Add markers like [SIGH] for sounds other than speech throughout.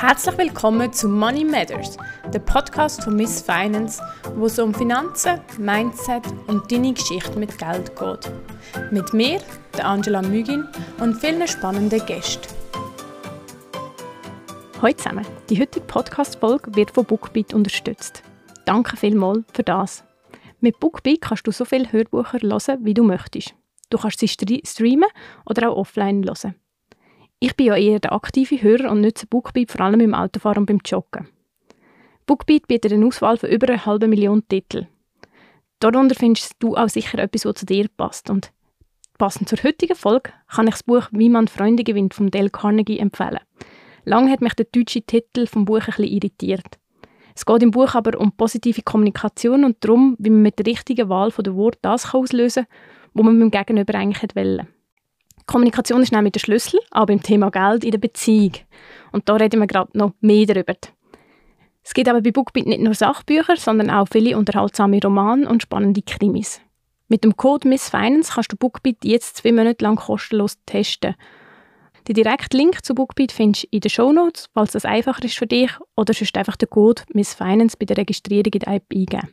Herzlich willkommen zu Money Matters, der Podcast von Miss Finance, wo es um Finanzen, Mindset und deine Geschichte mit Geld geht. Mit mir, der Angela Mügin und vielen spannenden Gästen. Hallo zusammen, die heutige Podcast-Folge wird von Bookbeat unterstützt. Danke vielmals für das. Mit Bookbeat kannst du so viele Hörbücher hören, wie du möchtest. Du kannst sie streamen oder auch offline hören. Ich bin ja eher der aktive Hörer und nutze Bookbeat vor allem im Autofahren und beim Joggen. Bookbeat bietet eine Auswahl von über einer halben Million Titeln. Darunter findest du auch sicher etwas, was zu dir passt. Und passend zur heutigen Folge kann ich das Buch «Wie man Freunde gewinnt» von Dale Carnegie empfehlen. Lange hat mich der deutsche Titel vom Buch ein bisschen irritiert. Es geht im Buch aber um positive Kommunikation und darum, wie man mit der richtigen Wahl der Worte das auslösen kann, was man mit dem Gegenüber eigentlich wollte. Kommunikation ist nämlich der Schlüssel, auch beim Thema Geld in der Beziehung. Und da reden wir gerade noch mehr darüber. Es gibt aber bei Bookbeat nicht nur Sachbücher, sondern auch viele unterhaltsame Romane und spannende Krimis. Mit dem Code Miss Finance kannst du Bookbeat jetzt zwei Monate lang kostenlos testen. Den direkten Link zu Bookbeat findest du in den Show Notes, falls das einfacher ist für dich, oder sonst einfach den Code Miss Finance bei der Registrierung in der App eingeben.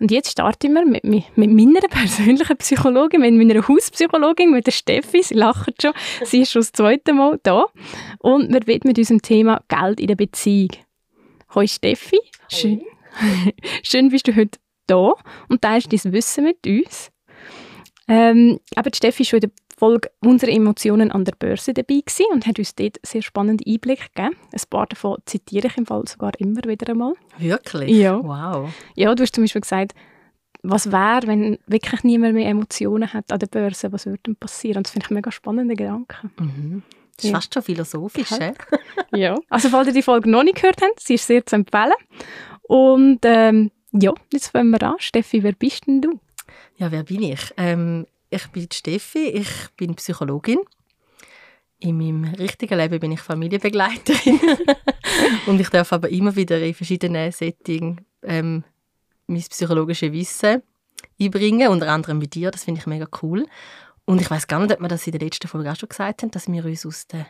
Und jetzt starten wir mit, mit, mit meiner [LAUGHS] persönlichen Psychologin, mit meiner Hauspsychologin, mit der Steffi. Sie lacht schon. Sie ist schon das zweite Mal da. Und wir widmen uns dem Thema Geld in der Beziehung. Hallo Steffi. Schön, [LAUGHS] schön bist du heute da und teilst dein Wissen mit uns. Ähm, aber Steffi ist schon in der Folge «Unsere Emotionen an der Börse» dabei gewesen und hat uns dort sehr spannende Einblicke gegeben. Ein paar davon zitiere ich im Fall sogar immer wieder einmal. Wirklich? Ja. Wow. Ja, du hast zum Beispiel gesagt, was wäre, wenn wirklich niemand mehr Emotionen hat an der Börse? Was würde dann passieren? Und das finde ich mega spannende Gedanken. Mhm. Das ist ja. fast schon philosophisch, ja. [LAUGHS] ja. Also, falls ihr die Folge noch nicht gehört habt, sie ist sehr zu empfehlen. Und ähm, ja, jetzt fangen wir an. Steffi, wer bist denn du? Ja, wer bin ich? Ähm, ich bin Steffi, ich bin Psychologin. In meinem richtigen Leben bin ich Familienbegleiterin. [LAUGHS] und ich darf aber immer wieder in verschiedenen Settings ähm, mein psychologisches Wissen einbringen, unter anderem mit dir. Das finde ich mega cool. Und ich weiß gar nicht, ob wir das in der letzten Folge auch schon gesagt haben, dass wir uns aus den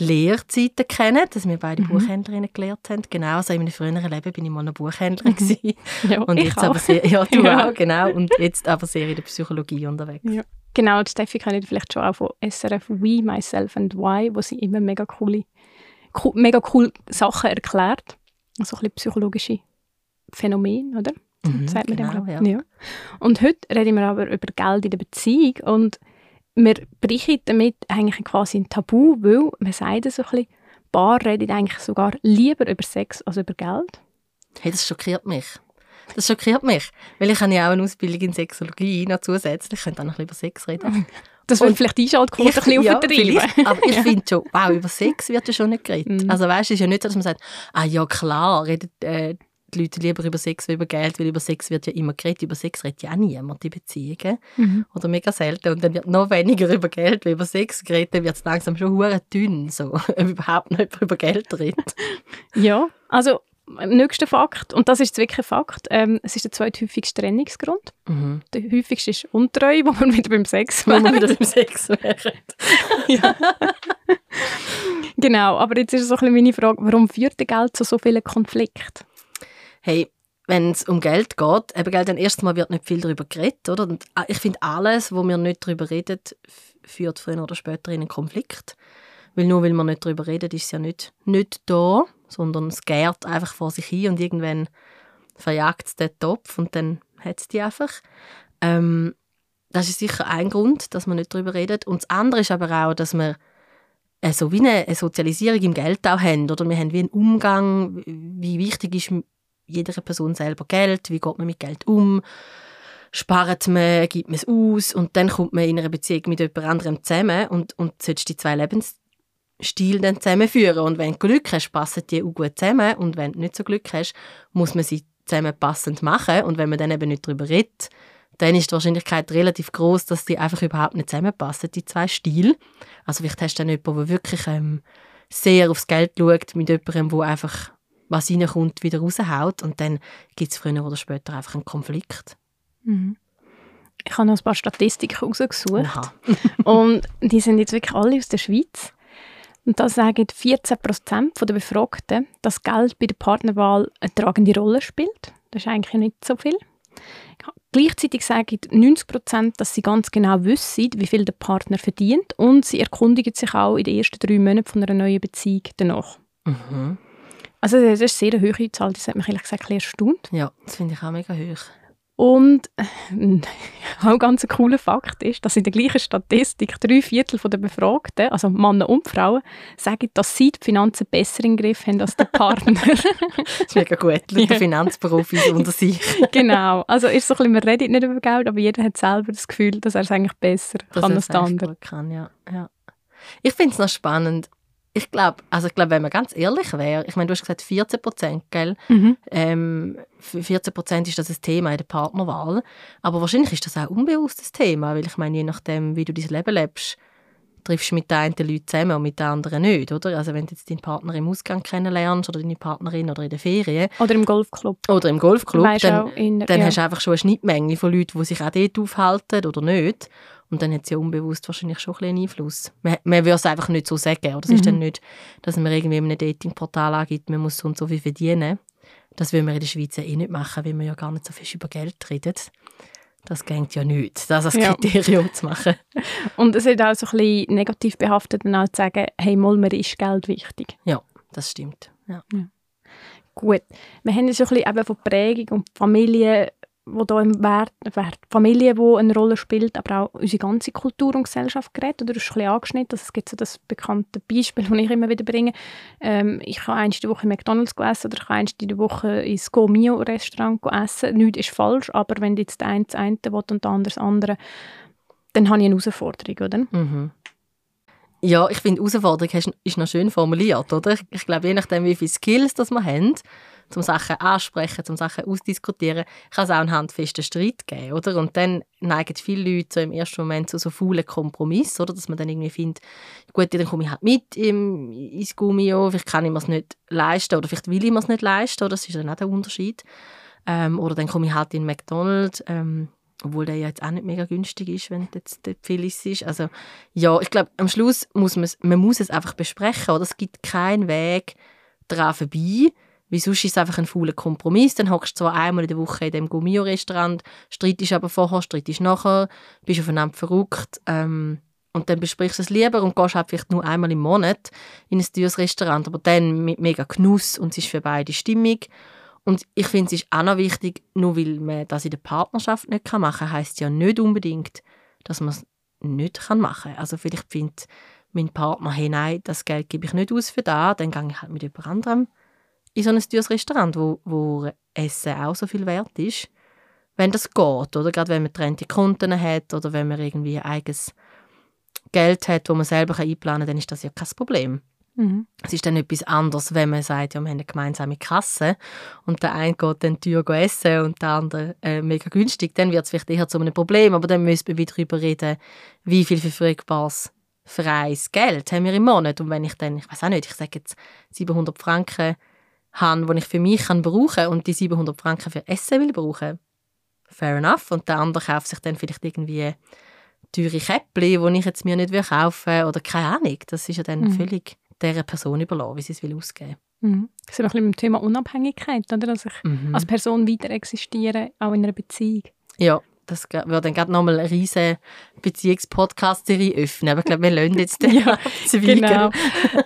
Lehrzeiten kennen, dass wir beide mhm. Buchhändlerinnen gelernt haben. Genau, also in meinem früheren Leben bin ich mal eine Buchhändlerin mhm. [LAUGHS] Ja, und jetzt auch. aber sehr, ja, du [LAUGHS] ja. auch, genau, und jetzt aber sehr in der Psychologie unterwegs. Ja. Genau, die Steffi kennt vielleicht schon auch von SRF We, Myself and Why, wo sie immer mega coole, cool, mega cool Sachen erklärt. Also ein bisschen psychologische Phänomene, oder? Mhm, Sagt man genau, dem, ja. ja. Und heute reden wir aber über Geld in der Beziehung und wir brechen damit eigentlich quasi ein Tabu, weil man sagt so ein bisschen, Paar reden eigentlich sogar lieber über Sex als über Geld. Hey, das schockiert mich. Das schockiert mich, weil ich habe ja auch eine Ausbildung in Sexologie noch zusätzlich. Ich könnte auch noch über Sex reden. [LAUGHS] Das wird vielleicht die Einschaltquote ein bisschen ja, übertreiben. Aber ich [LAUGHS] finde schon, wow, über Sex wird ja schon nicht geredet. Mhm. Also weißt, es ist ja nicht so, dass man sagt, ah ja klar, redet äh, die Leute lieber über Sex als über Geld, weil über Sex wird ja immer geredet. Über Sex redet ja auch niemand in Beziehungen. Mhm. Oder mega selten. Und dann wird noch weniger [LAUGHS] über Geld wie über Sex geredet. Dann wird es langsam schon hure dünn, so, [LAUGHS] ob überhaupt nicht über Geld redet. [LAUGHS] Ja, also nächster Fakt, und das ist wirklich ein Fakt, ähm, es ist der zweithäufigste Trennungsgrund. Mhm. Der häufigste ist Untreue, wo man wieder beim Sex Wenn wir wären. wieder beim Sex wären. ja. genau, aber jetzt ist so ein bisschen meine Frage, warum führt der Geld zu so vielen Konflikten? Hey, wenn es um Geld geht, eben Geld, dann erstmal wird nicht viel darüber geredet, oder? Und äh, ich finde, alles, wo wir nicht darüber reden, führt früher oder später in einen Konflikt. Weil nur weil man nicht darüber redet, ist es ja nicht, nicht da, sondern es gärt einfach vor sich hin und irgendwann verjagt es den Topf und dann hat es die einfach. Ähm, das ist sicher ein Grund, dass man nicht darüber redet. Und das andere ist aber auch, dass wir äh, so wie eine Sozialisierung im Geld auch haben. Oder wir haben wie einen Umgang, wie wichtig ist jeder Person selber Geld, wie geht man mit Geld um, spart man, gibt man es aus und dann kommt man in einer Beziehung mit jemand anderem zusammen und, und sollst die zwei Lebensstile dann zusammenführen. Und wenn du Glück hast, passen die auch gut zusammen und wenn du nicht so Glück hast, muss man sie zusammen passend machen und wenn man dann eben nicht darüber redet, dann ist die Wahrscheinlichkeit relativ groß, dass die einfach überhaupt nicht zusammenpassen, die zwei Stile. Also vielleicht hast du dann jemanden, der wirklich ähm, sehr aufs Geld schaut, mit jemandem, der einfach was reinkommt, wieder raushaut und dann gibt es früher oder später einfach einen Konflikt. Mhm. Ich habe noch ein paar Statistiken rausgesucht. [LAUGHS] Und die sind jetzt wirklich alle aus der Schweiz. Und da sagen 14 Prozent der Befragten, dass Geld bei der Partnerwahl eine tragende Rolle spielt. Das ist eigentlich nicht so viel. Gleichzeitig sagen 90 Prozent, dass sie ganz genau wissen, wie viel der Partner verdient und sie erkundigen sich auch in den ersten drei Monaten von einer neuen Beziehung danach. Mhm. Also das ist eine sehr hohe Zahl, das hat mich ehrlich gesagt ein erstaunt. Ja, das finde ich auch mega hoch. Und äh, [LAUGHS] auch ganz ein cooler Fakt ist, dass in der gleichen Statistik drei Viertel der Befragten, also Männer und Frauen, sagen, dass sie die Finanzen besser im Griff haben als der [LAUGHS] Partner. das ist mega gut, [LAUGHS] die ja. Finanzprofis unter sich. genau, also ist so ein bisschen, man redet nicht über Geld, aber jeder hat selber das Gefühl, dass er es eigentlich besser dass kann als der andere. Kann, ja. Ja. Ich finde es noch spannend, ich glaube, also ich glaube, wenn man ganz ehrlich wäre, ich meine, du hast gesagt 14 Prozent, gell? Mhm. Ähm, 14 Prozent ist das ein Thema in der Partnerwahl, aber wahrscheinlich ist das auch ein Thema, weil ich meine, je nachdem, wie du dein Leben lebst, triffst du mit den einen Leuten zusammen und mit den anderen nicht, oder? Also wenn du jetzt deinen Partner im Ausgang kennenlernst oder deine Partnerin oder in der Ferien. Oder im Golfclub. Oder im Golfclub, dann, in, dann ja. hast du einfach schon eine Schnittmenge von Leuten, die sich auch dort aufhalten oder nicht. Und dann hat es ja unbewusst wahrscheinlich schon ein bisschen Einfluss. Man, man würde es einfach nicht so sagen. Oder es mhm. ist dann nicht, dass man irgendwie in einem Datingportal angibt, man muss so und so viel verdienen. Das will man in der Schweiz eh nicht machen, weil man ja gar nicht so viel über Geld redet. Das geht ja nicht, das als Kriterium ja. zu machen. Und es ist auch so ein bisschen negativ behaftet, dann auch zu sagen, hey, mal, mir ist Geld wichtig. Ja, das stimmt. Ja. ja. Gut, wir haben ja so ein bisschen eben von Prägung und Familie wo da im Wert, Wert Familie, wo eine Rolle spielt, aber auch unsere ganze Kultur und Gesellschaft gerät. Oder du hast ein bisschen angeschnitten, es gibt so das bekannte Beispiel, [LAUGHS] das ich immer wieder bringe. Ähm, ich kann einst die Woche McDonalds essen oder ich kann einst die Woche ins Go Mio Restaurant essen. Nichts ist falsch, aber wenn jetzt der eine das eine will und der andere das andere, dann habe ich eine Herausforderung, oder? Mhm. Ja, ich finde, Herausforderung ist noch schön formuliert, oder? Ich glaube, je nachdem, wie viele Skills das wir haben, um Sachen ansprechen, um Sachen ausdiskutieren, kann es auch einen handfesten Streit geben, oder? Und dann neigen viele Leute so im ersten Moment zu so faulen Kompromiss, oder? Dass man dann irgendwie findet, gut, dann komme ich halt mit im, ins Gummio, vielleicht kann ich mir es nicht leisten oder vielleicht will ich mir es nicht leisten, oder? Das ist dann auch der Unterschied. Ähm, oder dann komme ich halt in McDonald's, ähm, obwohl der ja jetzt auch nicht mega günstig ist, wenn jetzt viel ist. Also ja, ich glaube, am Schluss muss man man muss es einfach besprechen, oder? Es gibt keinen Weg daran vorbei, weil sonst ist es einfach ein fauler Kompromiss. Dann hockst du zwar einmal in der Woche in dem Gummio-Restaurant, streitest aber vorher, streitest nachher, bist aufeinander verrückt. Ähm, und dann besprichst du es lieber und gehst halt vielleicht nur einmal im Monat in ein teures Restaurant, aber dann mit mega Genuss und es ist für beide stimmig. Und ich finde, es ist auch noch wichtig, nur weil man das in der Partnerschaft nicht machen kann, heisst ja nicht unbedingt, dass man es nicht machen kann. Also vielleicht findet mein Partner, hey, nein, das Geld gebe ich nicht aus für da, dann gehe ich halt mit jemand anderem in so ein teures Restaurant, wo, wo Essen auch so viel wert ist, wenn das geht, oder gerade wenn man getrennte Konten hat oder wenn man irgendwie eigenes Geld hat, wo man selber einplanen kann, dann ist das ja kein Problem. Mhm. Es ist dann etwas anderes, wenn man sagt, ja, wir haben eine gemeinsame Kasse und der eine geht dann teuer essen und der andere äh, mega günstig, dann wird es vielleicht eher zu einem Problem, aber dann müssen wir wieder darüber reden, wie viel verfügbares freies Geld haben wir im Monat und wenn ich dann, ich weiß auch nicht, ich sage jetzt 700 Franken habe, die ich für mich kann brauchen kann und die 700 Franken für Essen will brauchen, fair enough. Und der andere kauft sich dann vielleicht irgendwie teure Käppchen, die ich jetzt mir nicht kaufen will oder keine Ahnung. Das ist ja dann mhm. völlig dieser Person überlassen, wie sie es will ausgeben mhm. Das ist ein bisschen mit dem Thema Unabhängigkeit, oder? dass ich mhm. als Person weiter existiere, auch in einer Beziehung. Ja, das würde dann gerade nochmal eine riesige Beziehungspodcast-Serie öffnen. Aber ich glaube, wir lernen jetzt den [LAUGHS] ja, Genau.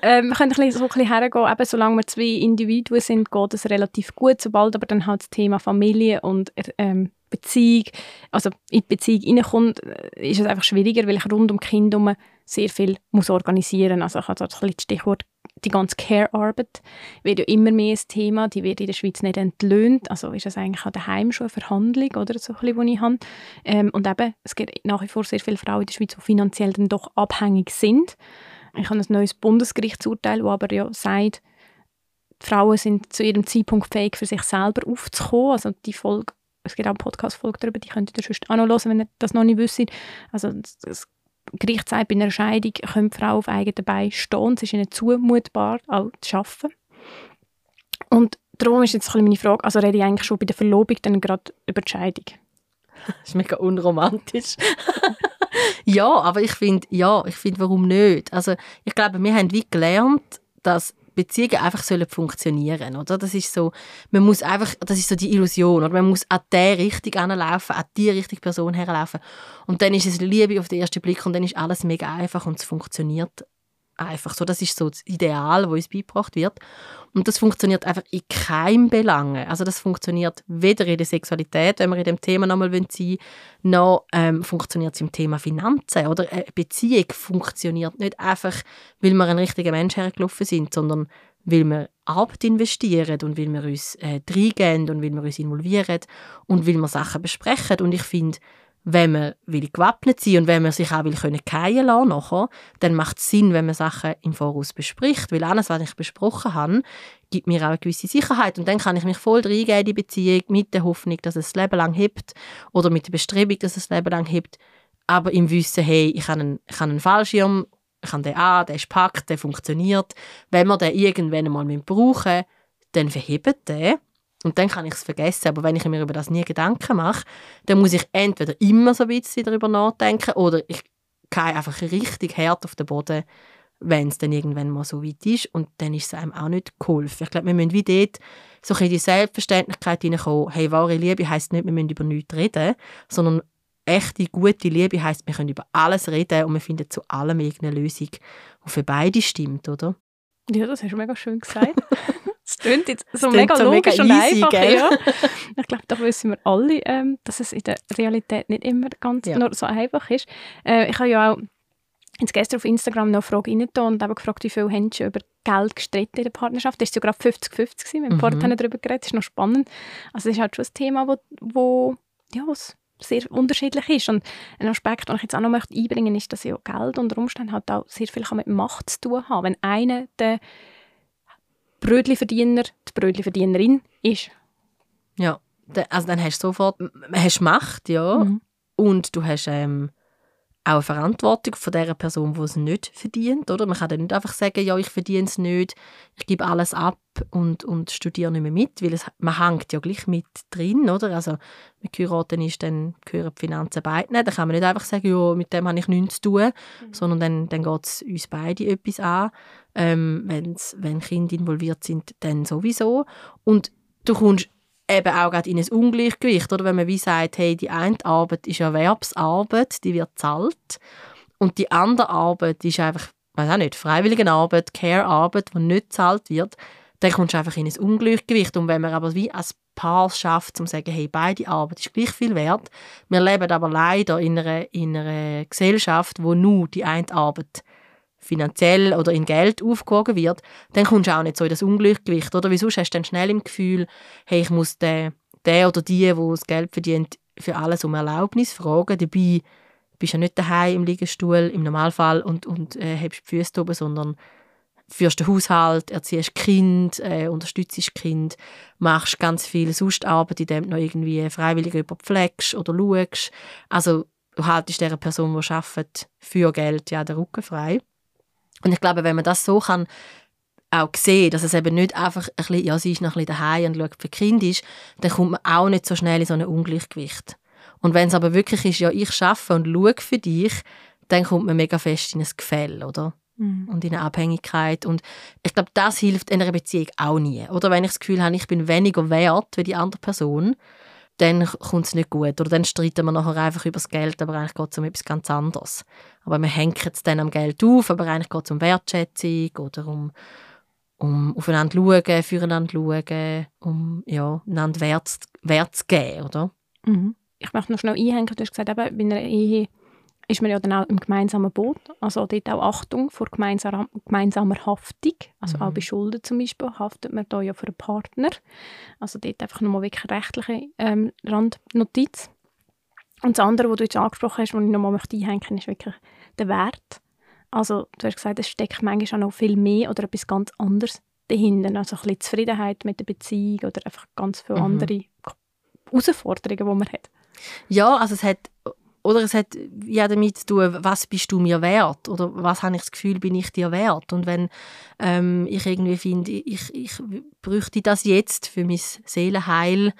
ähm, wir können ein bisschen, so ein bisschen hergehen, eben, solange wir zwei Individuen sind, geht es relativ gut. Sobald aber dann halt das Thema Familie und ähm, Beziehung, also in die Beziehung reinkommt, äh, ist es einfach schwieriger, weil ich rund um Kind herum sehr viel muss organisieren muss. Also ich habe das Stichwort die ganze Care-Arbeit wird ja immer mehr ein Thema, die wird in der Schweiz nicht entlöhnt, also ist das eigentlich auch daheim schon eine Verhandlung, oder, so ein bisschen, die ich habe. Ähm, und eben, es gibt nach wie vor sehr viele Frauen in der Schweiz, die finanziell dann doch abhängig sind. Ich habe ein neues Bundesgerichtsurteil, das aber ja sagt, die Frauen sind zu ihrem Zeitpunkt fähig, für sich selber aufzukommen. Also die Folge, es gibt auch eine Podcast-Folge darüber, die könnt ihr sonst auch noch hören, wenn ihr das noch nicht wisst. Also es Gericht sagt, bei einer Scheidung können Frau auf eigenen Beinen stehen. Es ist ihnen zumutbar, auch zu arbeiten. Und darum ist jetzt meine Frage, also rede ich eigentlich schon bei der Verlobung dann gerade über die Scheidung? [LAUGHS] Das ist mega unromantisch. [LAUGHS] ja, aber ich finde, ja, ich finde, warum nicht? Also ich glaube, wir haben wie gelernt, dass Beziehungen einfach sollen funktionieren, oder? Das ist so, man muss einfach, das ist so die Illusion, oder? Man muss an der richtig anlaufen, an die richtige Person herlaufen. Und dann ist es Liebe auf den ersten Blick und dann ist alles mega einfach und es funktioniert einfach so. Das ist so das Ideal, das uns beigebracht wird. Und das funktioniert einfach in keinem Belang. Also das funktioniert weder in der Sexualität, wenn wir in dem Thema nochmal sein wollen, noch ähm, funktioniert es im Thema Finanzen. Oder eine Beziehung funktioniert nicht einfach, weil wir ein richtiger Mensch hergelaufen sind, sondern weil wir Arbeit investieren und weil wir uns äh, reingehen und weil wir uns involvieren und weil wir Sachen besprechen. Und ich finde, wenn man will gewappnet sein und wenn man sich auch will können lassen nachher, dann macht es Sinn, wenn man Sachen im Voraus bespricht, weil alles, was ich besprochen habe, gibt mir auch eine gewisse Sicherheit. Und dann kann ich mich voll reingeben in die Beziehung mit der Hoffnung, dass es das Leben lang hebt oder mit der Bestrebung, dass es das Leben lang hebt, aber im Wissen, hey, ich habe einen, ich habe einen Fallschirm, ich habe den an, der ist packt, der funktioniert. Wenn wir den irgendwann einmal brauchen, dann verhebt der und dann kann ich es vergessen. Aber wenn ich mir über das nie Gedanken mache, dann muss ich entweder immer so ein bisschen darüber nachdenken oder ich gehe einfach richtig hart auf den Boden, wenn es dann irgendwann mal so weit ist. Und dann ist es einem auch nicht geholfen. Ich glaube, wir müssen wie dort so in die Selbstverständlichkeit hineinkommen. Hey, wahre Liebe heisst nicht, wir müssen über nichts reden, sondern echte, gute Liebe heisst, wir können über alles reden und wir finden zu allem irgendeine Lösung, die für beide stimmt, oder? Ja, das hast du mega schön gesagt. [LAUGHS] Klingt jetzt so mega so logisch mega easy, und einfach. Ja. [LAUGHS] Ich glaube, da wissen wir alle, ähm, dass es in der Realität nicht immer ganz ja. nur so einfach ist. Äh, ich habe ja auch jetzt gestern auf Instagram noch eine Frage reingetan und habe gefragt, wie viele haben schon über Geld gestritten in der Partnerschaft. Das war gerade 50-50, wir haben mhm. darüber geredet, das ist noch spannend. Also das ist halt schon ein Thema, wo, wo ja, sehr unterschiedlich ist. Und ein Aspekt, den ich jetzt auch noch möchte einbringen möchte, ist, dass ja Geld unter Umständen halt auch sehr viel mit Macht zu tun haben. Wenn einer der Brötchenverdiener die Brötchenverdienerin ist. Ja, also dann hast du sofort hast Macht, ja, mhm. und du hast ähm, auch eine Verantwortung von der Person, die es nicht verdient, oder? Man kann dann nicht einfach sagen, ja, ich verdiene es nicht, ich gebe alles ab und, und studiere nicht mehr mit, weil es, man hängt ja gleich mit drin, oder? Also mit heiraten ist, dann gehören die Finanzen beiden. Dann kann man nicht einfach sagen, ja, mit dem habe ich nichts zu tun, mhm. sondern dann, dann geht es uns beide etwas an. Ähm, wenn's, wenn Kinder involviert sind, dann sowieso. Und du kommst eben auch gerade in ein Ungleichgewicht, oder wenn man wie sagt, hey, die eine Arbeit ist Erwerbsarbeit, die wird zahlt und die andere Arbeit ist einfach, weiß auch nicht, freiwillige Arbeit, Care-Arbeit, die nicht zahlt wird, dann kommst du einfach in ein Ungleichgewicht. Und wenn man aber wie als Paar schafft, um zu sagen, hey, beide Arbeit ist gleich viel wert, wir leben aber leider in einer, in einer Gesellschaft, wo nur die eine Arbeit finanziell oder in Geld aufgewogen wird, dann kommst du auch nicht so in das Ungleichgewicht. Oder wieso hast du dann schnell im Gefühl, hey, ich muss den, den oder die, wo das Geld verdient, für alles um Erlaubnis fragen. Dabei bist du ja nicht daheim im Liegestuhl im Normalfall und, und äh, hast die Füße oben, sondern führst den Haushalt, erziehst Kind, äh, unterstützt Kind, machst ganz viel Sonstarbeit, indem du noch irgendwie freiwillig überpflegst oder schaust. Also du haltest dieser Person, die arbeitet, für Geld ja den Rücken frei. Und ich glaube, wenn man das so kann auch sehen, dass es eben nicht einfach ein bisschen, ja, sie ist noch ein bisschen daheim und schaut für Kind ist, dann kommt man auch nicht so schnell in so ein Ungleichgewicht. Und wenn es aber wirklich ist, ja, ich schaffe und schaue für dich, dann kommt man mega fest in ein Gefäll, oder? Mhm. Und in eine Abhängigkeit. Und ich glaube, das hilft in einer Beziehung auch nie. Oder wenn ich das Gefühl habe, ich bin weniger wert wie die andere Person, dann kommt es nicht gut. Oder dann streiten wir nachher einfach über das Geld, aber eigentlich geht es um etwas ganz anderes. Aber wir hängen es dann am Geld auf, aber eigentlich geht es um Wertschätzung oder um, um aufeinander schauen, füreinander schauen, um ja, einander Wert, Wert zu geben, oder? Mhm. Ich möchte noch schnell einhängen, du hast gesagt, eben, bei einer Ehe ist man ja dann auch im gemeinsamen Boot. Also dort auch Achtung vor gemeinsamer, gemeinsamer Haftung. Also mhm. auch bei Schulden zum Beispiel haftet man da ja für einen Partner. Also dort einfach nochmal wirklich rechtliche ähm, Randnotiz. Und das andere, was du jetzt angesprochen hast, was ich nochmal möchte einhängen ist wirklich der Wert. Also du hast gesagt, es steckt manchmal auch noch viel mehr oder etwas ganz anderes dahinter. Also ein bisschen Zufriedenheit mit der Beziehung oder einfach ganz viele mhm. andere Herausforderungen, die man hat. Ja, also es hat oder es hat ja damit zu tun, was bist du mir wert? Oder was habe ich das Gefühl, bin ich dir wert? Und wenn ähm, ich irgendwie finde, ich, ich bräuchte das jetzt für mein Seelenheil,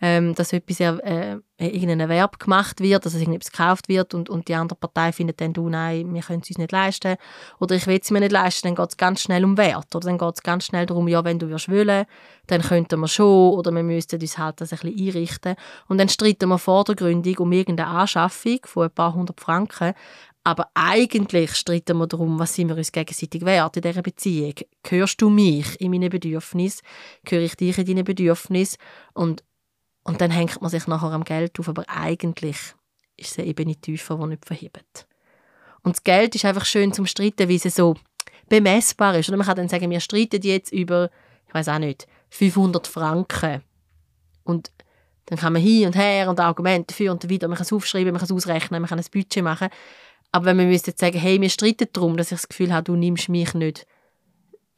ähm, dass etwas äh, irgendein Erwerb gemacht wird, dass irgendetwas gekauft wird und, und die andere Partei findet dann, du, nein, wir können es uns nicht leisten oder ich will es mir nicht leisten, dann geht es ganz schnell um Wert oder dann geht es ganz schnell darum, ja, wenn du wirst wollen, dann könnten wir schon oder wir müssten uns halt das ein bisschen einrichten und dann streiten wir vordergründig um irgendeine Anschaffung von ein paar hundert Franken, aber eigentlich streiten wir darum, was sind wir uns gegenseitig wert in dieser Beziehung. Hörst du mich in meinen Bedürfnissen? Höre ich dich in deinen Bedürfnissen? Und und dann hängt man sich nachher am Geld auf, aber eigentlich ist es eine Ebene tiefer, die nicht verhebt. Und das Geld ist einfach schön zum Streiten, wie es so bemessbar ist. Oder man kann dann sagen, wir streiten jetzt über, ich weiß auch nicht, 500 Franken. Und dann kann man hin und her und Argumente dafür und wieder, man kann es aufschreiben, man kann es ausrechnen, man kann ein Budget machen. Aber wenn man jetzt sagen, hey, wir streiten darum, dass ich das Gefühl habe, du nimmst mich nicht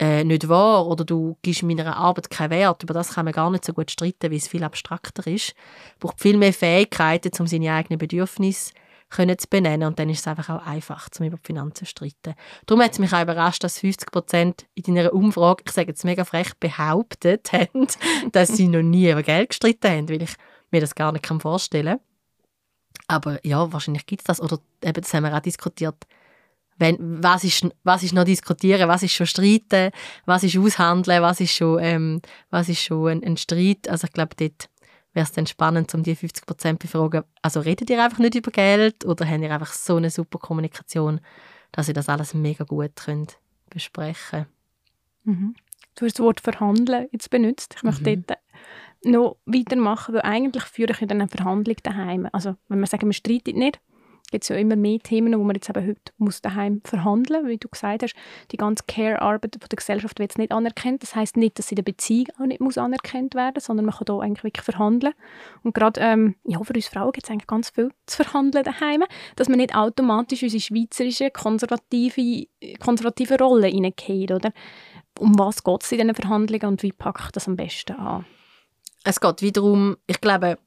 äh, nicht wahr oder du gibst meiner Arbeit keinen Wert. Über das kann man gar nicht so gut streiten, weil es viel abstrakter ist. Es braucht viel mehr Fähigkeiten, um seine eigenen Bedürfnisse können zu benennen und dann ist es einfach auch einfach, um über die Finanzen zu streiten. Darum hat es mich auch überrascht, dass 50 Prozent in deiner Umfrage, ich sage jetzt mega frech, behauptet haben, [LAUGHS] dass sie noch nie über Geld gestritten haben, weil ich mir das gar nicht vorstellen kann. Aber ja, wahrscheinlich gibt es das. Oder eben, das haben wir auch diskutiert, wenn, was, ist, was ist noch diskutieren, was ist schon streiten, was ist aushandeln, was ist schon, ähm, was ist schon ein, ein Streit. Also ich glaube, dort wäre es dann spannend, um die 50 Prozent befragen. Also redet ihr einfach nicht über Geld oder habt ihr einfach so eine super Kommunikation, dass ihr das alles mega gut könnt besprechen mhm. Du hast das Wort verhandeln jetzt benutzt. Ich möchte mhm. dort noch weitermachen, weil eigentlich führe ich in eine Verhandlung daheim. Also wenn wir sagen, wir streiten nicht, gibt es ja immer mehr Themen, wo man jetzt eben heute muss daheim verhandeln, wie du gesagt hast. Die ganze Care-Arbeit der Gesellschaft wird nicht anerkannt. Das heißt nicht, dass sie in der Beziehung auch nicht muss anerkannt werden, sondern man kann da eigentlich wirklich verhandeln. Und gerade ähm, ja, für uns Frauen gibt es eigentlich ganz viel zu verhandeln daheim, dass man nicht automatisch unsere schweizerische konservative, konservative Rolle hineingeht, oder? Um was geht es in diesen Verhandlungen und wie packe ich das am besten an? Es geht wiederum, ich glaube,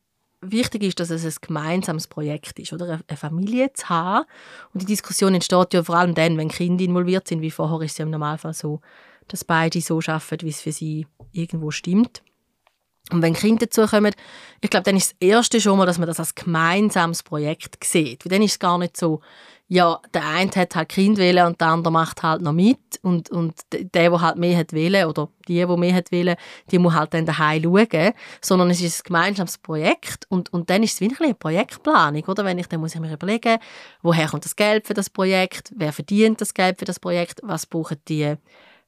wichtig ist, dass es ein gemeinsames Projekt ist, oder eine Familie zu haben. Und die Diskussion entsteht ja vor allem dann, wenn Kinder involviert sind, wie vorher ist es ja im Normalfall so, dass beide so arbeiten, wie es für sie irgendwo stimmt. Und wenn Kinder dazukommen, ich glaube, dann ist das Erste schon mal, dass man das als gemeinsames Projekt sieht. Weil dann ist es gar nicht so, ja, der eine hat halt Kind wählen und der andere macht halt noch mit. Und, und der, der halt mehr hat wählen oder die, die mehr hat wählen, die muss halt dann daheim schauen, sondern es ist ein gemeinsames Projekt und, und dann ist es wirklich eine Projektplanung, oder? Wenn ich, dann muss ich mir überlegen, woher kommt das Geld für das Projekt, wer verdient das Geld für das Projekt, was brauchen die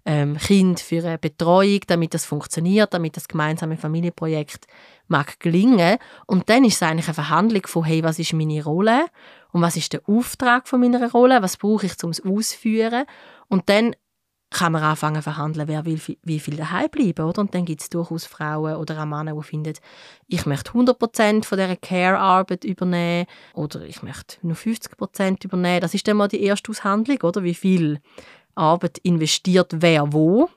ähm, Kinder für eine Betreuung, damit das funktioniert, damit das gemeinsame Familienprojekt mag gelingen. Und dann ist es eigentlich eine Verhandlung von, hey, was ist meine Rolle und was ist der Auftrag von meiner Rolle, was brauche ich, um es auszuführen. Und dann kann man anfangen zu verhandeln, wer will wie viel daheim bleiben, oder? Und dann gibt es durchaus Frauen oder auch Männer, die finden, ich möchte 100% von dieser Care-Arbeit übernehmen oder ich möchte nur 50% übernehmen. Das ist dann mal die erste Aushandlung, oder? Wie viel Arbeit investiert wer wo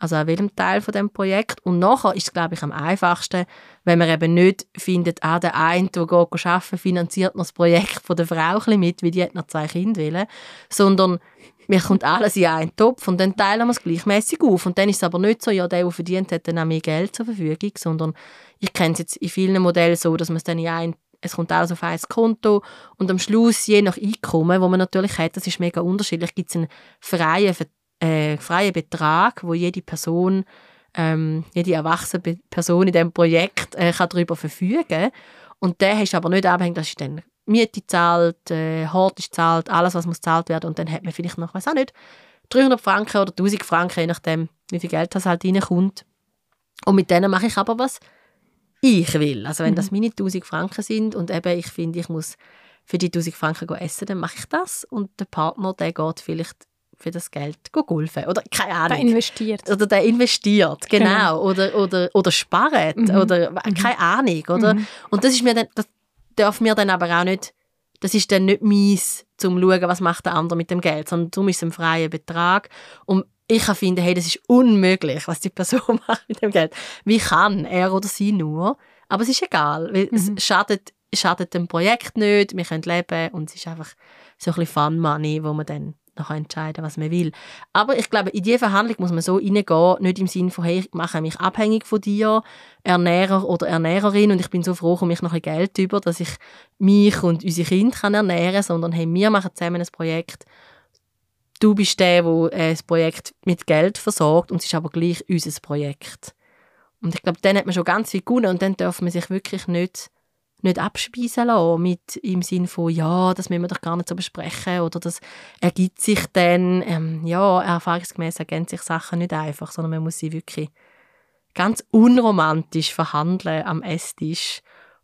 also an welchem Teil von dem Projekt. Und nachher ist es, glaube ich, am einfachsten, wenn man eben nicht findet, ah, der eine, der geht arbeiten, finanziert noch das Projekt von der Frau ein mit, weil die hat noch zwei Kinder will, sondern mir kommt alles in einen Topf und dann teilen wir es gleichmäßig auf. Und dann ist es aber nicht so, ja, der, der verdient hat, dann auch mehr Geld zur Verfügung, sondern ich kenne es jetzt in vielen Modellen so, dass man es dann in ein es kommt alles auf ein Konto und am Schluss, je nach Einkommen, wo man natürlich hat, das ist mega unterschiedlich, gibt es einen freien äh, freien Betrag, wo jede Person, ähm, jede erwachsene Person in diesem Projekt äh, kann darüber verfügen Und der ist aber nicht abhängig, dass ich dann Miete zahlt, äh, Hort ist zahlt, alles, was muss gezahlt werden und dann hat man vielleicht noch, weiß auch nicht, 300 Franken oder 1000 Franken, je nachdem, wie viel Geld das halt reinkommt. Und mit denen mache ich aber was ich will. Also wenn mhm. das meine 1000 Franken sind und eben ich finde, ich muss für die 1000 Franken essen, dann mache ich das und der Partner, der geht vielleicht für das Geld golfen oder keine Ahnung. Der investiert. Oder der investiert, genau. genau. Oder, oder, oder spart mhm. oder mhm. keine Ahnung. Oder? Mhm. Und das ist mir dann, das darf mir dann aber auch nicht, das ist dann nicht meins, zum zu schauen, was macht der andere mit dem Geld, sondern darum ist es ein freier Betrag. Und ich kann finden, hey, das ist unmöglich, was die Person [LAUGHS] macht mit dem Geld. Wie kann er oder sie nur? Aber es ist egal, weil mhm. es schadet, schadet dem Projekt nicht, wir können leben und es ist einfach so ein bisschen Fun-Money, wo man dann nachher entscheiden, was man will. Aber ich glaube, in diese Verhandlung muss man so reingehen, nicht im Sinne von, hey, ich mache mich abhängig von dir, Ernährer oder Ernährerin und ich bin so froh, komme ich noch ein Geld über, dass ich mich und unsere Kinder kann ernähren kann, sondern hey, wir machen zusammen ein Projekt. Du bist der, der äh, das Projekt mit Geld versorgt und es ist aber gleich unser Projekt. Und ich glaube, dann hat man schon ganz viel gewonnen und dann darf man sich wirklich nicht nicht abspeisen lassen, mit, im Sinne von, ja, das müssen wir doch gar nicht so besprechen oder das ergibt sich dann, ähm, ja, erfahrungsgemäß ergeben sich Sachen nicht einfach, sondern man muss sie wirklich ganz unromantisch verhandeln am Esstisch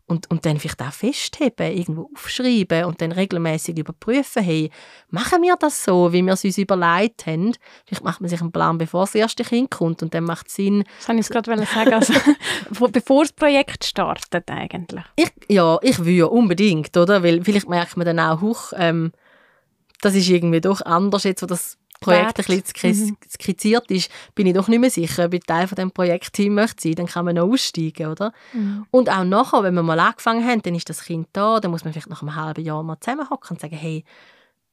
und, und dann vielleicht auch festheben, irgendwo aufschreiben und dann regelmäßig überprüfen, hey, machen wir das so, wie wir es uns überlegt haben? Vielleicht macht man sich einen Plan, bevor das erste Kind kommt und dann macht es Sinn. Das wollte ich gerade sagen, also, bevor das Projekt startet eigentlich. Ich, ja, ich will ja unbedingt, oder? Weil vielleicht merkt man dann auch, huch, ähm, das ist irgendwie doch anders jetzt, wo das Projekt ein bisschen mhm. skizziert ist, bin ich doch nicht mehr sicher, ob ich Teil von dem Projektteam möchte sein. Dann kann man noch aussteigen, oder? Mhm. Und auch nachher, wenn wir mal angefangen haben, dann ist das Kind da, dann muss man vielleicht nach einem halben Jahr mal zusammenhocken und sagen, hey,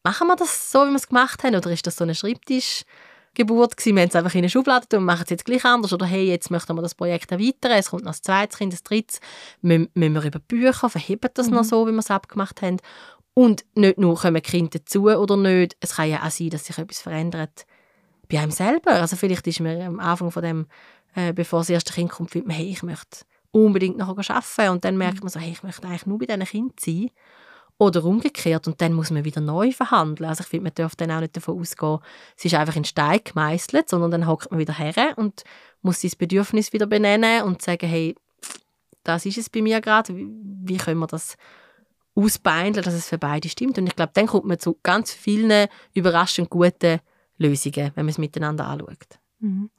machen wir das so, wie wir es gemacht haben, oder ist das so eine Schreibtischgeburt gewesen? Wir haben es einfach in eine Schublade und machen es jetzt gleich anders, oder hey, jetzt möchten wir das Projekt erweitern, es kommt noch ein zweites Kind, ein drittes, müssen wir über Bücher, verheben das mhm. noch so, wie wir es abgemacht haben? Und nicht nur kommen Kinder dazu oder nicht, es kann ja auch sein, dass sich etwas verändert bei einem selber. Also vielleicht ist man am Anfang von dem, äh, bevor das erste Kind kommt, findet man, hey, ich möchte unbedingt nachher arbeiten und dann merkt man so, hey, ich möchte eigentlich nur bei diesen Kindern sein. Oder umgekehrt und dann muss man wieder neu verhandeln. Also ich finde, man darf dann auch nicht davon ausgehen, es ist einfach in Stein gemeißelt, sondern dann hockt man wieder her und muss sein Bedürfnis wieder benennen und sagen, hey, das ist es bei mir gerade, wie, wie können wir das ausbeindeln, dass es für beide stimmt. Und ich glaube, dann kommt man zu ganz vielen überraschend guten Lösungen, wenn man es miteinander anschaut. Mhm.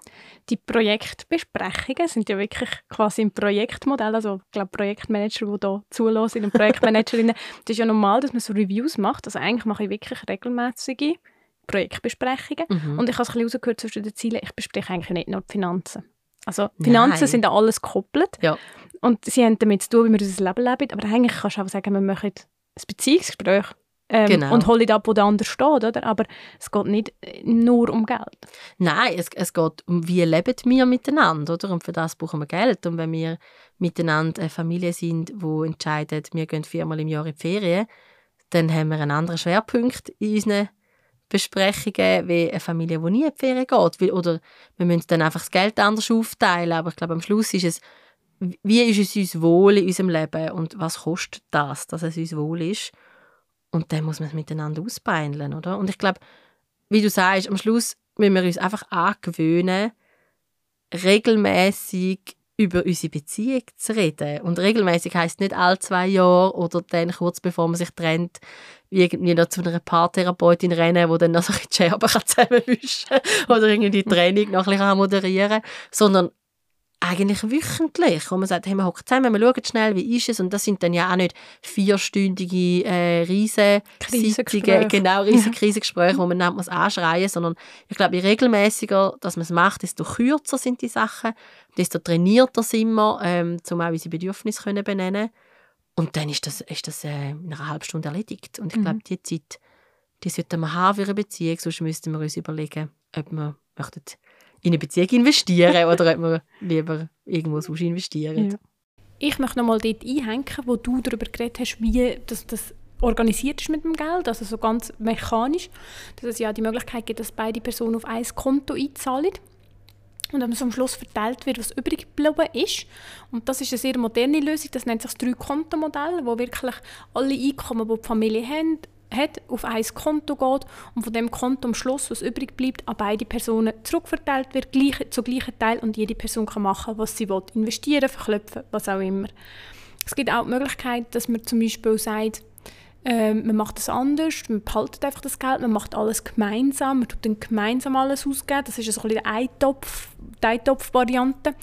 Die Projektbesprechungen sind ja wirklich quasi im Projektmodell, also ich glaube Projektmanager, die hier zulassen und Projektmanagerinnen, [LAUGHS] das ist ja normal, dass man so Reviews macht, also eigentlich mache ich wirklich regelmäßige Projektbesprechungen mhm. und ich habe es ein bisschen rausgehört zwischen den Zielen, ich bespreche eigentlich nicht nur die Finanzen. Also Finanzen Nein. sind an alles gekoppelt. Ja. Und sie haben damit zu tun, wie wir unser Leben leben. Aber eigentlich kannst du auch sagen, wir machen ein Beziehungsgespräch. Ähm, genau. Und holen ab, wo der andere steht, oder? Aber es geht nicht nur um Geld. Nein, es, es geht um, wie leben wir miteinander, oder? Und für das brauchen wir Geld. Und wenn wir miteinander eine Familie sind, die entscheidet, wir gehen viermal im Jahr in die Ferien, dann haben wir einen anderen Schwerpunkt in unseren Besprechungen wie eine Familie, die nie in die Ferien geht. Oder wir müssen dann einfach das Geld anders aufteilen. Aber ich glaube, am Schluss ist es, wie ist es uns wohl in unserem Leben und was kostet das, dass es uns wohl ist. Und dann muss man es miteinander ausbeindeln, oder? Und ich glaube, wie du sagst, am Schluss müssen wir uns einfach angewöhnen, regelmäßig über unsere Beziehung zu reden. Und regelmäßig heißt nicht alle zwei Jahre oder dann kurz bevor man sich trennt, irgendwie noch zu einer Paartherapeutin rennen, die dann noch so die Scherben [LAUGHS] zusammenwischen kann oder irgendwie die Training noch ein bisschen moderieren kann, sondern eigentlich wöchentlich, wo man sagt, hey, wir hocken zusammen, wir schauen schnell, wie ist es? Und das sind dann ja auch nicht vierstündige äh, Riesengespräche, genau, [LAUGHS] Riesenkrisengespräche, wo man nicht muss anschreien sondern ich glaube, je regelmäßiger dass man es macht, desto kürzer sind die Sachen, desto trainierter sind wir, ähm, um auch unsere Bedürfnisse können benennen. Und dann ist das, ist das äh, in einer halben Stunde erledigt. Und ich glaube, mhm. die Zeit, die sollten wir haben für eine Beziehung, sonst müssten wir uns überlegen, ob wir möchten in eine Beziehung investieren [LAUGHS] oder ob man lieber irgendwo sonst investieren. Ja. Ich möchte noch mal dort einhängen, wo du darüber geredet hast, wie das, das organisiert ist mit dem Geld, also so ganz mechanisch, dass es ja die Möglichkeit gibt, dass beide Personen auf ein Konto einzahlen und dann am Schluss verteilt wird, was übrig geblieben ist. Und das ist eine sehr moderne Lösung, das nennt sich das Drei-Konto-Modell, wo wirklich alle Einkommen, die die Familie haben, hat, auf ein Konto geht und von dem Konto am Schluss, was übrig bleibt, an beide Personen zurückverteilt wird, gleich, zu gleichen Teil und jede Person kann machen, was sie will, investieren, verklopfen, was auch immer. Es gibt auch die Möglichkeit, dass man zum Beispiel sagt, ähm, man macht es anders, man behaltet einfach das Geld, man macht alles gemeinsam, man tut dann gemeinsam alles ausgeben. Das ist so ein bisschen eine Eintopf-Variante.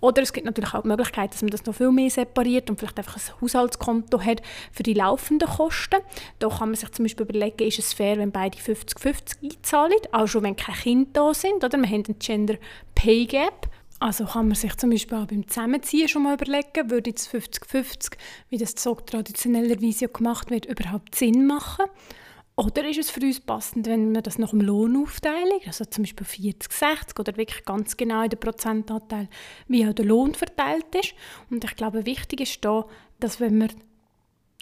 Oder es gibt natürlich auch die Möglichkeit, dass man das noch viel mehr separiert und vielleicht einfach ein Haushaltskonto hat für die laufenden Kosten. Da kann man sich zum Beispiel überlegen, ist es fair, wenn beide 50-50 einzahlen, auch schon wenn keine Kinder da sind. Oder? Wir haben einen Gender Pay Gap. Also kann man sich zum Beispiel auch beim Zusammenziehen schon mal überlegen, würde jetzt 50-50, wie das so traditionellerweise gemacht wird, überhaupt Sinn machen? Oder ist es für uns passend, wenn wir das nach dem Lohn aufteilen, also zum Beispiel 40, 60 oder wirklich ganz genau in den Prozentanteil, wie auch der Lohn verteilt ist. Und ich glaube, wichtig ist da, dass wenn man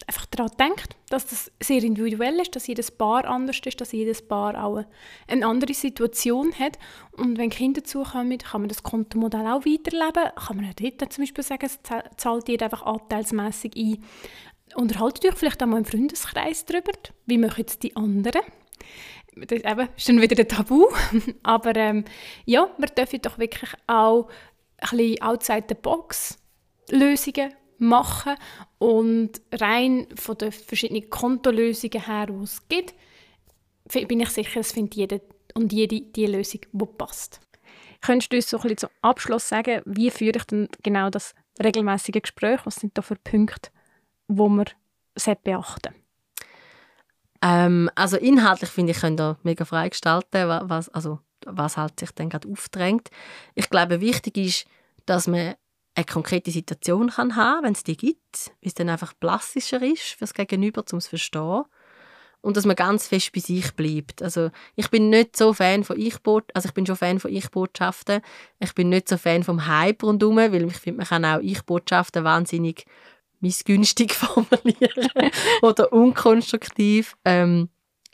einfach daran denkt, dass das sehr individuell ist, dass jedes Paar anders ist, dass jedes Paar auch eine andere Situation hat. Und wenn Kinder dazukommen, kann man das Kontomodell auch weiterleben. Kann man auch dort zum Beispiel sagen, es zahlt jeder einfach anteilsmässig ein. Unterhaltet euch vielleicht auch mal im Freundeskreis darüber. Wie machen die anderen? Das eben, ist dann wieder ein Tabu. [LAUGHS] Aber ähm, ja, wir dürfen doch wirklich auch ein bisschen outside the box Lösungen machen und rein von den verschiedenen Kontolösungen her, die es gibt, bin ich sicher, es findet jeder und jede die Lösung, die passt. Könntest du uns so ein bisschen zum Abschluss sagen, wie führe ich denn genau das regelmäßige Gespräch? Was sind da für Punkte, wo man beachten ähm, also inhaltlich finde ich, können da mega frei gestalten, was, also, was halt sich dann gerade aufdrängt. Ich glaube, wichtig ist, dass man eine konkrete Situation kann haben, wenn es die gibt, weil es dann einfach plastischer ist für das Gegenüber, um es zu verstehen. Und dass man ganz fest bei sich bleibt. Also ich bin nicht so Fan von ich also ich bin schon Fan von Ich-Botschaften. Ich bin nicht so Fan vom Hype rundherum, weil ich finde, man kann auch Ich-Botschaften wahnsinnig missgünstig [LAUGHS] formulieren oder unkonstruktiv. Ähm,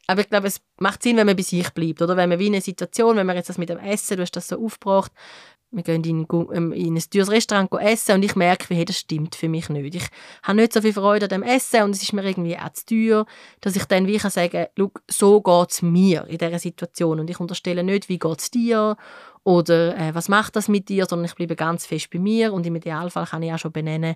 aber ich glaube, es macht Sinn, wenn man bei sich bleibt. Oder wenn man wie in einer Situation, wenn man jetzt das mit dem Essen, du hast das so aufgebracht, wir gehen in, ähm, in ein teures Restaurant essen und ich merke, hey, das stimmt für mich nicht. Ich habe nicht so viel Freude an dem Essen und es ist mir irgendwie auch zu teuer, dass ich dann wie kann sagen so geht es mir in dieser Situation und ich unterstelle nicht, wie geht es dir oder äh, was macht das mit dir, sondern ich bleibe ganz fest bei mir und im Idealfall kann ich auch schon benennen,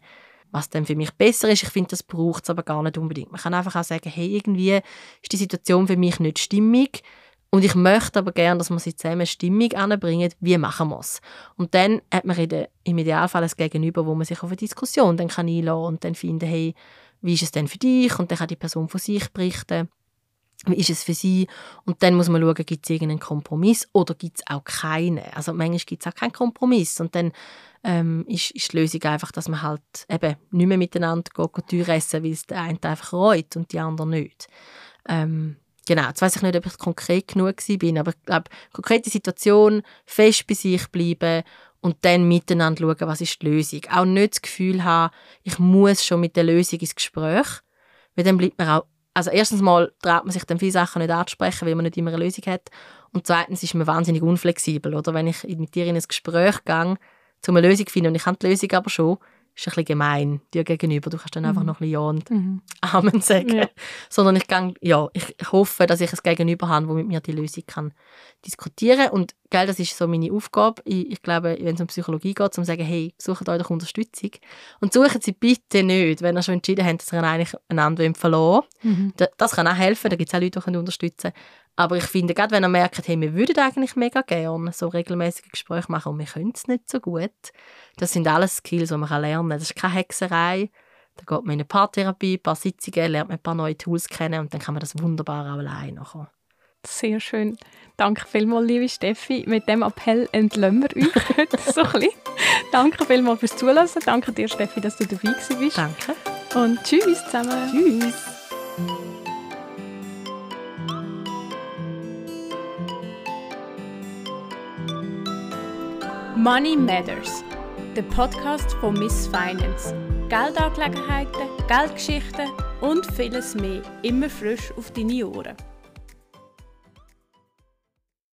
was dann für mich besser ist. Ich finde, das braucht es aber gar nicht unbedingt. Man kann einfach auch sagen, hey, irgendwie ist die Situation für mich nicht stimmig und ich möchte aber gerne, dass wir sie zusammen Stimmung anbringen, wie machen wir es? Und dann hat man der, im Idealfall ein Gegenüber, wo man sich auf eine Diskussion dann kann einladen und dann finden, hey, wie ist es denn für dich? Und dann kann die Person von sich berichten. Wie ist es für sie? Und dann muss man schauen, gibt es irgendeinen Kompromiss oder gibt es auch keinen? Also manchmal gibt es auch keinen Kompromiss. Und dann ähm, ist, ist die Lösung einfach, dass man halt eben nicht mehr miteinander geht, Tür essen, weil es der eine einfach reut und die andere nicht. Ähm, Genau, jetzt weiß ich nicht, ob ich konkret genug war, aber ich glaube, konkrete Situation, fest bei sich bleiben und dann miteinander schauen, was ist die Lösung. Auch nicht das Gefühl haben, ich muss schon mit der Lösung ins Gespräch, weil dann bleibt man auch, also erstens mal traut man sich dann viele Sachen nicht anzusprechen, weil man nicht immer eine Lösung hat und zweitens ist man wahnsinnig unflexibel, oder? Wenn ich mit dir in ein Gespräch gehe, um eine Lösung zu finden und ich habe die Lösung aber schon, ist ein bisschen gemein dir gegenüber. Du kannst dann einfach mhm. noch ein bisschen Ja und mhm. Amen sagen. Ja. [LAUGHS] Sondern ich, gang, ja, ich hoffe, dass ich ein Gegenüber habe, das mit mir die Lösung kann diskutieren kann. Und gell, das ist so meine Aufgabe. Ich, ich glaube, wenn es um Psychologie geht, um zu sagen, hey, sucht euch doch Unterstützung. Und suchen Sie bitte nicht, wenn ihr schon entschieden habt, dass ihr eigentlich einander verloren mhm. Das kann auch helfen, da gibt es auch Leute, die unterstützen können. Aber ich finde, gerade wenn ihr merkt, hey, wir würden eigentlich mega gerne so regelmäßige Gespräche machen und wir können es nicht so gut, das sind alles Skills, die man lernen kann. Das ist keine Hexerei. Da geht man in eine Paartherapie, ein paar Sitzungen, lernt man ein paar neue Tools kennen und dann kann man das wunderbar auch allein machen. Sehr schön. Danke vielmals, liebe Steffi. Mit dem Appell entlösen wir euch [LAUGHS] heute so ein bisschen. Danke vielmals fürs Zuhören. Danke dir, Steffi, dass du dabei bist. Danke. Und tschüss zusammen. Tschüss. Money Matters, der Podcast von Miss Finance. Geldangelegenheiten, Geldgeschichten und vieles mehr immer frisch auf deine Ohren.